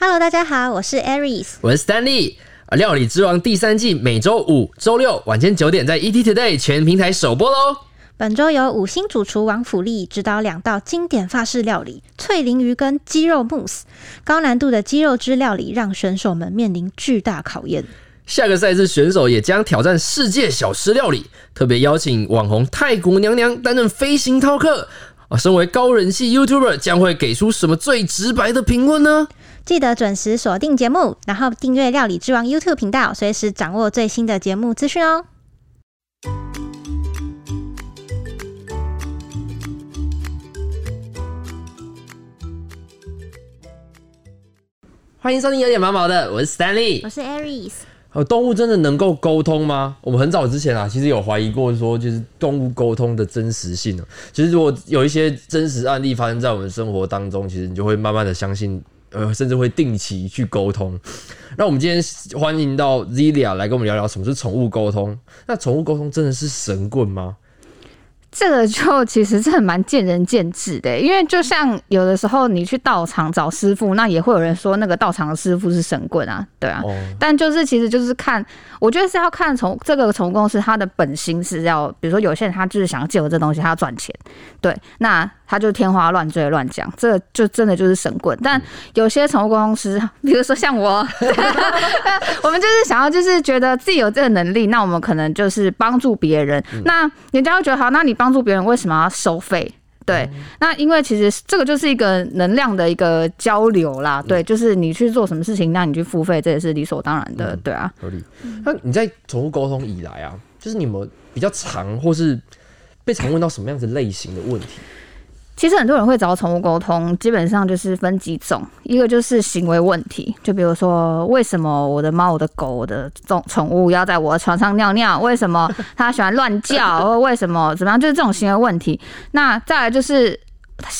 Hello，大家好，我是 Aries，我是 Stanley。啊，料理之王第三季每周五、周六晚间九点在 ET Today 全平台首播喽。本周由五星主厨王府力指导两道经典法式料理——脆鲮鱼跟鸡肉慕斯。高难度的鸡肉汁料理让选手们面临巨大考验。下个赛事选手也将挑战世界小吃料理，特别邀请网红太古娘娘担任飞行饕客。啊，身为高人气 YouTuber，将会给出什么最直白的评论呢？记得准时锁定节目，然后订阅料理之王 YouTube 频道，随时掌握最新的节目资讯哦。欢迎收听有点毛毛的，我是 Stanley，我是 Aries。呃，动物真的能够沟通吗？我们很早之前啊，其实有怀疑过，说就是动物沟通的真实性呢。其实如果有一些真实案例发生在我们生活当中，其实你就会慢慢的相信，呃，甚至会定期去沟通。那我们今天欢迎到 Zilia 来跟我们聊聊什么是宠物沟通。那宠物沟通真的是神棍吗？这个就其实是很蛮见仁见智的，因为就像有的时候你去道场找师傅，那也会有人说那个道场的师傅是神棍啊，对啊。但就是其实就是看，我觉得是要看从这个宠物公司它的本心是要，比如说有些人他就是想要借我这东西，他要赚钱，对，那他就天花乱坠乱讲，这就真的就是神棍。但有些宠物公司，比如说像我，我们就是想要就是觉得自己有这个能力，那我们可能就是帮助别人，那人家会觉得好，那你。帮助别人为什么要收费？对，那因为其实这个就是一个能量的一个交流啦。对，就是你去做什么事情，那你去付费，这也是理所当然的。对啊，合理。那你在宠物沟通以来啊，就是你们比较常或是被常问到什么样子类型的问题？其实很多人会找宠物沟通，基本上就是分几种，一个就是行为问题，就比如说为什么我的猫、我的狗、我的宠宠物要在我的床上尿尿？为什么它喜欢乱叫？或为什么怎么样？就是这种行为问题。那再来就是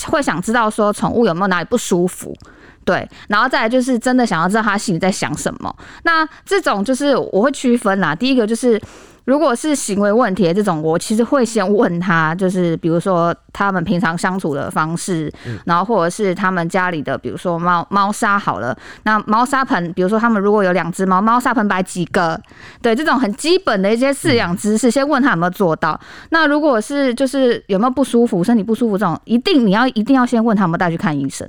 会想知道说宠物有没有哪里不舒服，对，然后再来就是真的想要知道他心里在想什么。那这种就是我会区分啦，第一个就是。如果是行为问题的这种，我其实会先问他，就是比如说他们平常相处的方式，然后或者是他们家里的，比如说猫猫砂好了，那猫砂盆，比如说他们如果有两只猫，猫砂盆摆几个？对，这种很基本的一些饲养知识，先问他有没有做到。那如果是就是有没有不舒服，身体不舒服这种，一定你要一定要先问他有没有带去看医生，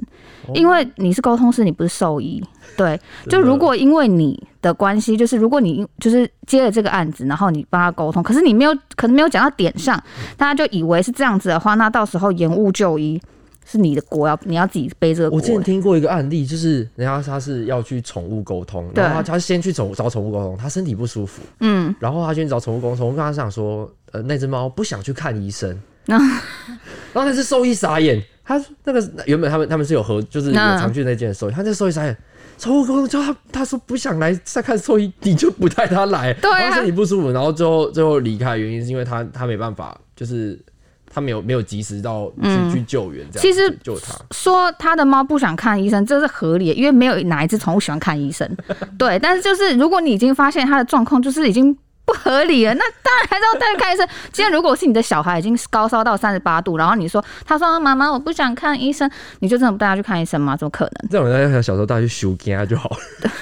因为你是沟通师，你不是兽医。对，就如果因为你的关系，就是如果你就是接了这个案子，然后你帮他沟通，可是你没有可能没有讲到点上，大家就以为是这样子的话，那到时候延误就医是你的锅，要你要自己背这个。我之前听过一个案例，就是人家他是要去宠物沟通，然后他他先去宠找宠物沟通，他身体不舒服，嗯，然后他先找宠物沟通，跟他讲说，呃，那只猫不想去看医生，然后那只兽医傻眼，他那个原本他们他们是有合，就是有常去那间兽医，他那兽医傻眼。宠物沟通叫他，他说不想来再看兽医，你就不带他来，对啊，身体不舒服，然后最后最后离开原因是因为他他没办法，就是他没有没有及时到去去救援，这样其实救他。说他的猫不想看医生，这是合理的，因为没有哪一只宠物喜欢看医生，对，但是就是如果你已经发现他的状况，就是已经。不合理了，那当然还是要带去看医生。今天如果是你的小孩已经高烧到三十八度，然后你说他说妈妈我不想看医生，你就真的不带他去看医生吗？怎么可能？这种人家小时候带他去修家就好了。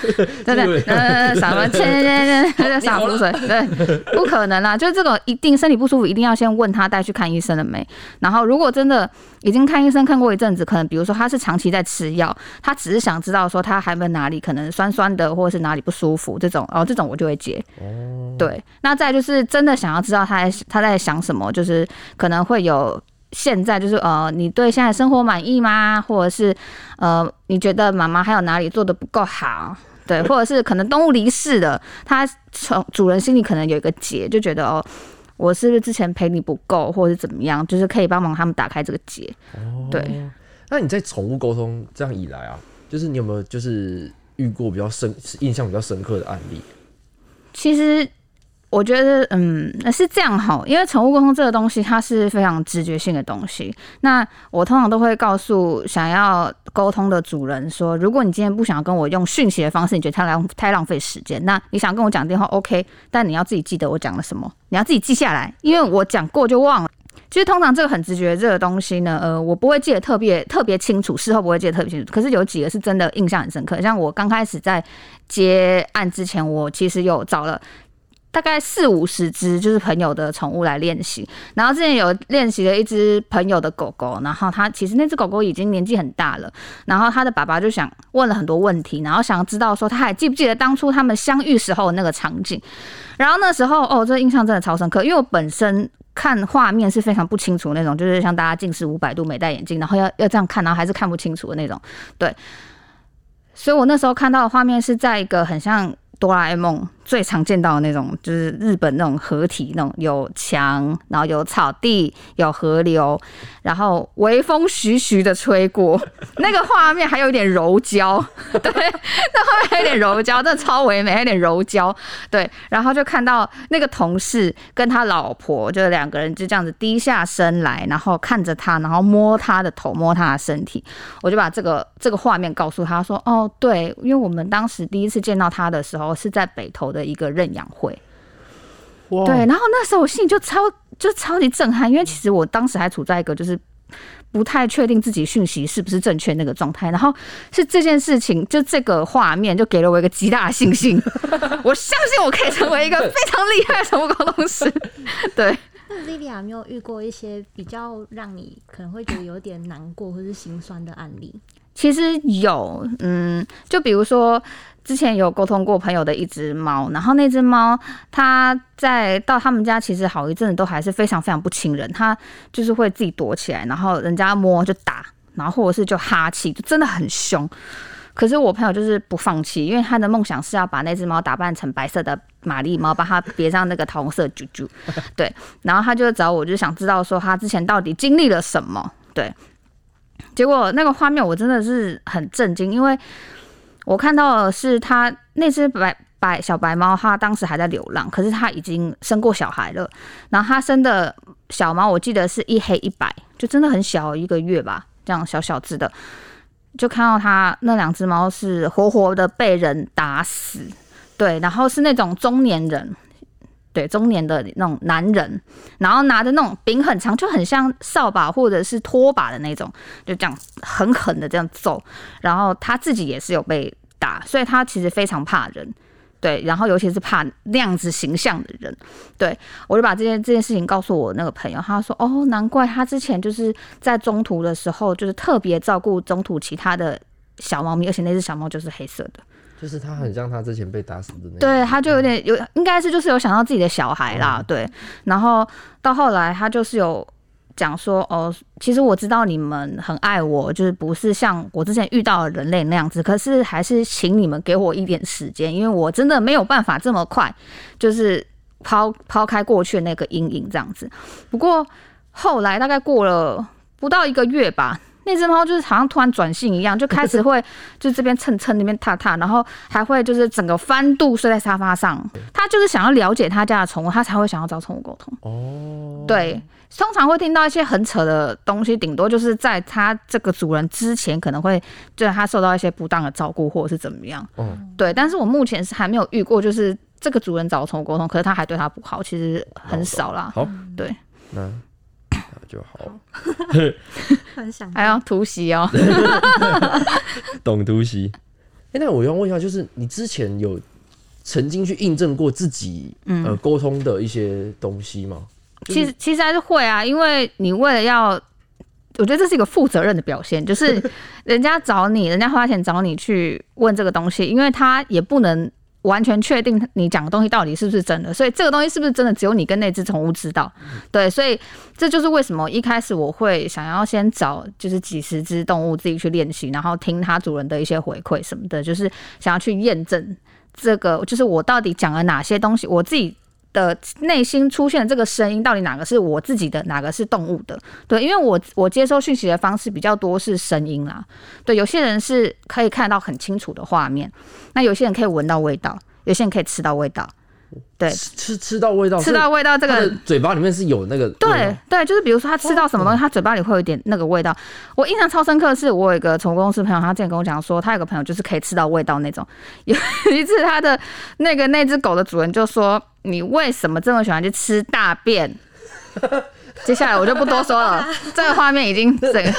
对对，呃，傻瓜，切切切，洒污水，对，不可能啦。就这种一定身体不舒服，一定要先问他带去看医生了没。然后如果真的已经看医生看过一阵子，可能比如说他是长期在吃药，他只是想知道说他还没哪里可能酸酸的，或者是哪里不舒服这种，哦，这种我就会接。哦，对。那再就是真的想要知道他在他在想什么，就是可能会有现在就是呃，你对现在生活满意吗？或者是呃，你觉得妈妈还有哪里做的不够好？对，或者是可能动物离世了，他从主人心里可能有一个结，就觉得哦，我是不是之前陪你不够，或者是怎么样？就是可以帮忙他们打开这个结。哦，对。那你在宠物沟通这样以来啊，就是你有没有就是遇过比较深、印象比较深刻的案例？其实。我觉得，嗯，是这样好，因为宠物沟通这个东西，它是非常直觉性的东西。那我通常都会告诉想要沟通的主人说，如果你今天不想跟我用讯息的方式，你觉得太浪太浪费时间，那你想跟我讲电话，OK，但你要自己记得我讲了什么，你要自己记下来，因为我讲过就忘了。其实通常这个很直觉这个东西呢，呃，我不会记得特别特别清楚，事后不会记得特别清楚。可是有几个是真的印象很深刻，像我刚开始在接案之前，我其实有找了。大概四五十只就是朋友的宠物来练习，然后之前有练习了一只朋友的狗狗，然后他其实那只狗狗已经年纪很大了，然后他的爸爸就想问了很多问题，然后想要知道说他还记不记得当初他们相遇时候那个场景，然后那时候哦，这印象真的超深刻，因为我本身看画面是非常不清楚那种，就是像大家近视五百度没戴眼镜，然后要要这样看，然后还是看不清楚的那种，对，所以我那时候看到的画面是在一个很像哆啦 A 梦。最常见到的那种就是日本那种合体那种，有墙，然后有草地，有河流，然后微风徐徐的吹过，那个画面还有一点柔焦，对，那画面还有点柔焦，真的超唯美，还有点柔焦，对，然后就看到那个同事跟他老婆，就两个人就这样子低下身来，然后看着他，然后摸他的头，摸他的身体，我就把这个这个画面告诉他说，哦，对，因为我们当时第一次见到他的时候是在北投的。的一个认养会，对，然后那时候我心里就超就超级震撼，因为其实我当时还处在一个就是不太确定自己讯息是不是正确那个状态，然后是这件事情，就这个画面就给了我一个极大的信心，我相信我可以成为一个非常厉害的宠物沟通师。对，那 l i v i a 没有遇过一些比较让你可能会觉得有点难过或是心酸的案例？其实有，嗯，就比如说。之前有沟通过朋友的一只猫，然后那只猫它在到他们家其实好一阵子都还是非常非常不亲人，它就是会自己躲起来，然后人家摸就打，然后或者是就哈气，就真的很凶。可是我朋友就是不放弃，因为他的梦想是要把那只猫打扮成白色的玛丽猫，帮它别上那个桃红色啾啾。对，然后他就找我，就想知道说他之前到底经历了什么。对，结果那个画面我真的是很震惊，因为。我看到的是他那只白白小白猫，它当时还在流浪，可是它已经生过小孩了。然后它生的小猫，我记得是一黑一白，就真的很小，一个月吧，这样小小只的。就看到它那两只猫是活活的被人打死，对，然后是那种中年人，对，中年的那种男人，然后拿着那种柄很长，就很像扫把或者是拖把的那种，就这样狠狠的这样揍。然后他自己也是有被。打，所以他其实非常怕人，对，然后尤其是怕那样子形象的人，对我就把这件这件事情告诉我那个朋友，他说哦，难怪他之前就是在中途的时候，就是特别照顾中途其他的小猫咪，而且那只小猫就是黑色的，就是他很像他之前被打死的那，对，他就有点有，应该是就是有想到自己的小孩啦，对，然后到后来他就是有。讲说哦，其实我知道你们很爱我，就是不是像我之前遇到的人类那样子，可是还是请你们给我一点时间，因为我真的没有办法这么快，就是抛抛开过去的那个阴影这样子。不过后来大概过了不到一个月吧，那只猫就是好像突然转性一样，就开始会 就这边蹭蹭那边踏踏，然后还会就是整个翻肚睡在沙发上。它就是想要了解他家的宠物，它才会想要找宠物沟通。哦，对。通常会听到一些很扯的东西，顶多就是在他这个主人之前，可能会对他受到一些不当的照顾，或者是怎么样。嗯，对。但是我目前是还没有遇过，就是这个主人找宠物沟通，可是他还对他不好，其实很少啦。好，对，那那就好。分享 还要突袭哦，懂突袭。哎，那我要问一下，就是你之前有曾经去印证过自己呃沟通的一些东西吗？其实其实还是会啊，因为你为了要，我觉得这是一个负责任的表现，就是人家找你，人家花钱找你去问这个东西，因为他也不能完全确定你讲的东西到底是不是真的，所以这个东西是不是真的，只有你跟那只宠物知道。对，所以这就是为什么一开始我会想要先找就是几十只动物自己去练习，然后听它主人的一些回馈什么的，就是想要去验证这个，就是我到底讲了哪些东西，我自己。的内心出现这个声音，到底哪个是我自己的，哪个是动物的？对，因为我我接收讯息的方式比较多是声音啦。对，有些人是可以看到很清楚的画面，那有些人可以闻到味道，有些人可以吃到味道。对，吃吃到味道，吃到味道，这个嘴巴里面是有那个。对对，就是比如说他吃到什么东西，他嘴巴里会有点那个味道。我印象超深刻的是，我有一个宠物公司朋友，他之前跟我讲说，他有个朋友就是可以吃到味道那种。有一次，他的那个那只狗的主人就说：“你为什么这么喜欢去吃大便？” 接下来我就不多说了，这个画面已经整个，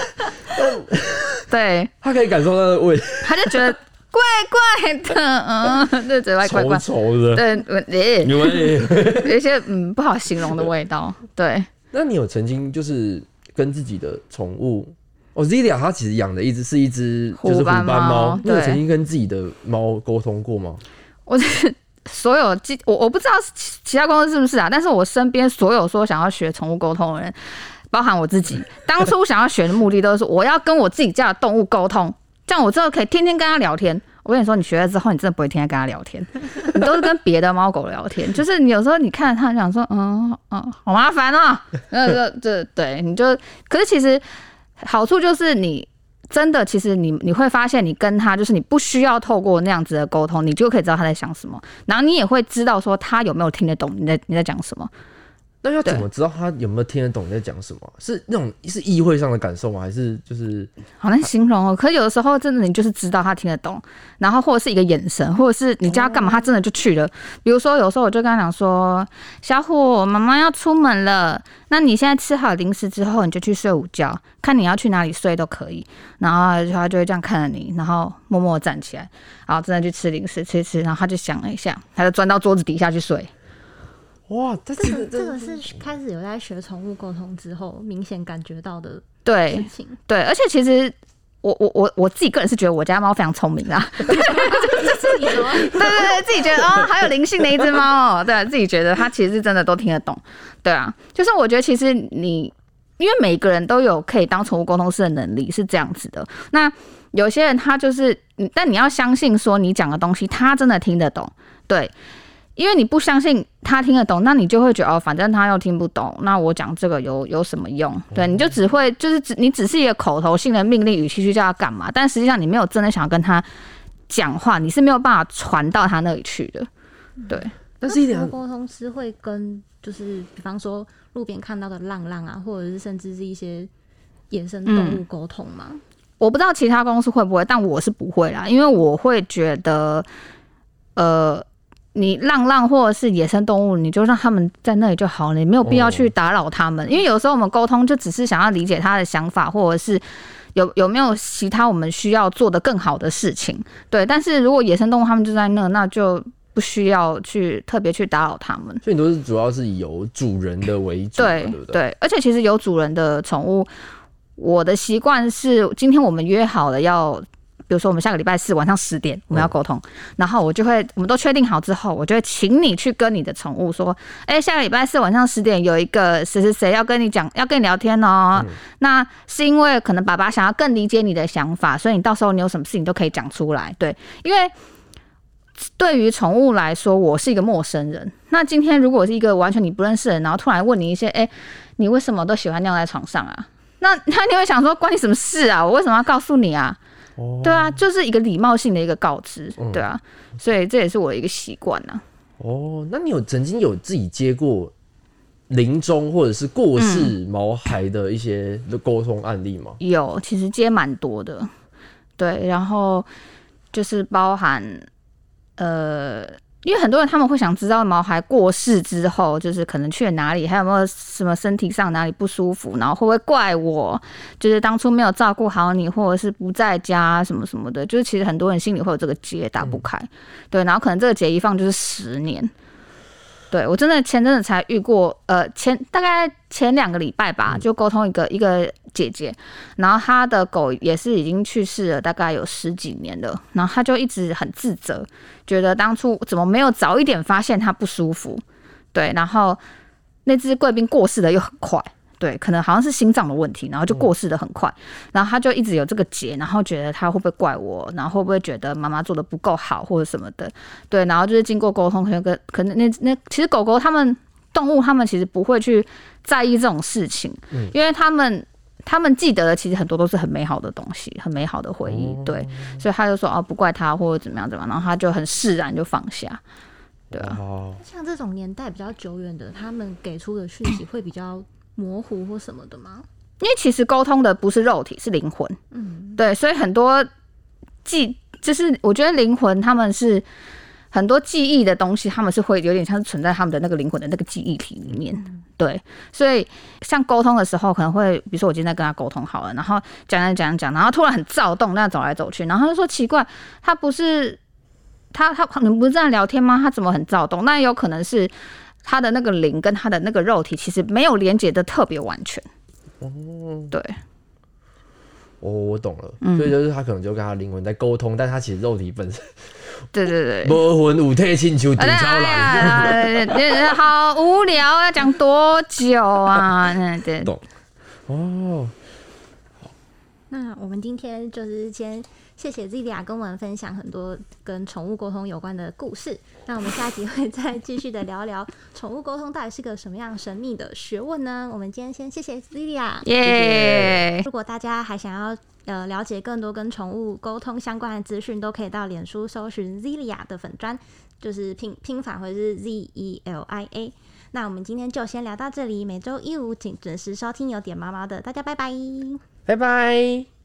对，他可以感受到的味，他就觉得怪怪的，嗯，对，嘴巴怪怪，稠的，对，有 有一些嗯不好形容的味道，对。那你有曾经就是跟自己的宠物，哦，Zilia，它其实养的一只是一只就是虎斑猫，你有曾经跟自己的猫沟通过吗？我是。所有，我我不知道其其他公司是不是啊，但是我身边所有说想要学宠物沟通的人，包含我自己，当初想要学的目的都是我要跟我自己家的动物沟通，这样我之后可以天天跟他聊天。我跟你说，你学了之后，你真的不会天天跟他聊天，你都是跟别的猫狗聊天。就是你有时候你看着它，想说，嗯嗯，好麻烦啊，那个这对，你就，可是其实好处就是你。真的，其实你你会发现，你跟他就是你不需要透过那样子的沟通，你就可以知道他在想什么，然后你也会知道说他有没有听得懂你在你在讲什么。那要怎么知道他有没有听得懂你在讲什么？是那种是意会上的感受吗？还是就是好难形容哦？可有的时候真的你就是知道他听得懂，然后或者是一个眼神，或者是你叫他干嘛，他真的就去了。比如说有时候我就跟他讲说：“小虎，妈妈要出门了，那你现在吃好零食之后，你就去睡午觉，看你要去哪里睡都可以。”然后他就会这样看着你，然后默默站起来，然后真的去吃零食，吃一吃，然后他就想了一下，他就钻到桌子底下去睡。哇，这个这个是开始有在学宠物沟通之后，明显感觉到的对对，而且其实我我我我自己个人是觉得我家猫非常聪明啊？对对对，自己觉得哦，好有灵性的一只猫哦，对，自己觉得它其实是真的都听得懂，对啊，就是我觉得其实你因为每个人都有可以当宠物沟通师的能力，是这样子的。那有些人他就是，但你要相信说你讲的东西他真的听得懂，对。因为你不相信他听得懂，那你就会觉得哦，反正他又听不懂，那我讲这个有有什么用？对，你就只会就是只你只是一个口头性的命令语气去叫他干嘛，但实际上你没有真的想要跟他讲话，你是没有办法传到他那里去的。对，但是一点沟通师会跟就是比方说路边看到的浪浪啊，或者是甚至是一些野生动物沟通吗？我不知道其他公司会不会，但我是不会啦，因为我会觉得，呃。你浪浪或者是野生动物，你就让他们在那里就好了，你没有必要去打扰他们。因为有时候我们沟通就只是想要理解他的想法，或者是有有没有其他我们需要做的更好的事情。对，但是如果野生动物他们就在那，那就不需要去特别去打扰他们。所以你都是主要是以有主人的为主，对对对。而且其实有主人的宠物，我的习惯是今天我们约好了要。比如说，我们下个礼拜四晚上十点我们要沟通，然后我就会，我们都确定好之后，我就会请你去跟你的宠物说，哎，下个礼拜四晚上十点有一个谁谁谁要跟你讲，要跟你聊天哦。那是因为可能爸爸想要更理解你的想法，所以你到时候你有什么事情都可以讲出来。对，因为对于宠物来说，我是一个陌生人。那今天如果是一个完全你不认识的人，然后突然问你一些，哎，你为什么都喜欢尿在床上啊？那那你会想说，关你什么事啊？我为什么要告诉你啊？对啊，就是一个礼貌性的一个告知，对啊，所以这也是我的一个习惯呢。哦，那你有曾经有自己接过临终或者是过世毛孩的一些的沟通案例吗？有，其实接蛮多的。对，然后就是包含呃。因为很多人他们会想知道毛孩过世之后，就是可能去了哪里，还有没有什么身体上哪里不舒服，然后会不会怪我，就是当初没有照顾好你，或者是不在家什么什么的，就是其实很多人心里会有这个结打不开，对，然后可能这个结一放就是十年。对我真的前阵子才遇过，呃，前大概前两个礼拜吧，就沟通一个一个姐姐，然后她的狗也是已经去世了，大概有十几年了，然后她就一直很自责，觉得当初怎么没有早一点发现它不舒服，对，然后那只贵宾过世的又很快。对，可能好像是心脏的问题，然后就过世的很快，然后他就一直有这个结，然后觉得他会不会怪我，然后会不会觉得妈妈做的不够好或者什么的，对，然后就是经过沟通，可能跟可能那那其实狗狗他们动物他们其实不会去在意这种事情，嗯，因为他们他们记得的其实很多都是很美好的东西，很美好的回忆，对，所以他就说哦不怪他或者怎么样怎么样，然后他就很释然就放下，对啊，像这种年代比较久远的，他们给出的讯息会比较。模糊或什么的吗？因为其实沟通的不是肉体，是灵魂。嗯，对，所以很多记就是我觉得灵魂他们是很多记忆的东西，他们是会有点像是存在他们的那个灵魂的那个记忆体里面。对，所以像沟通的时候，可能会比如说我今天在跟他沟通好了，然后讲讲讲讲，然后突然很躁动，那走来走去，然后他就说奇怪，他不是他他你们不是这样聊天吗？他怎么很躁动？那有可能是他的那个灵跟他的那个肉体其实没有连接的特别完全。哦，对。哦，我懂了，所以就是他可能就跟他灵魂在沟通，但他其实肉体本身，对对对，无魂五退请求顶超人，好无聊，要讲多久啊？嗯，对，懂。哦，那我们今天就是先。谢谢 Zilia 跟我们分享很多跟宠物沟通有关的故事。那我们下集会再继续的聊聊宠物沟通到底是个什么样神秘的学问呢？我们今天先谢谢 Zilia，耶！如果大家还想要呃了解更多跟宠物沟通相关的资讯，都可以到脸书搜寻 Zilia 的粉砖，就是拼拼法或者是 Z E L I A。那我们今天就先聊到这里，每周一五请准时收听有点毛毛的，大家拜拜，拜拜。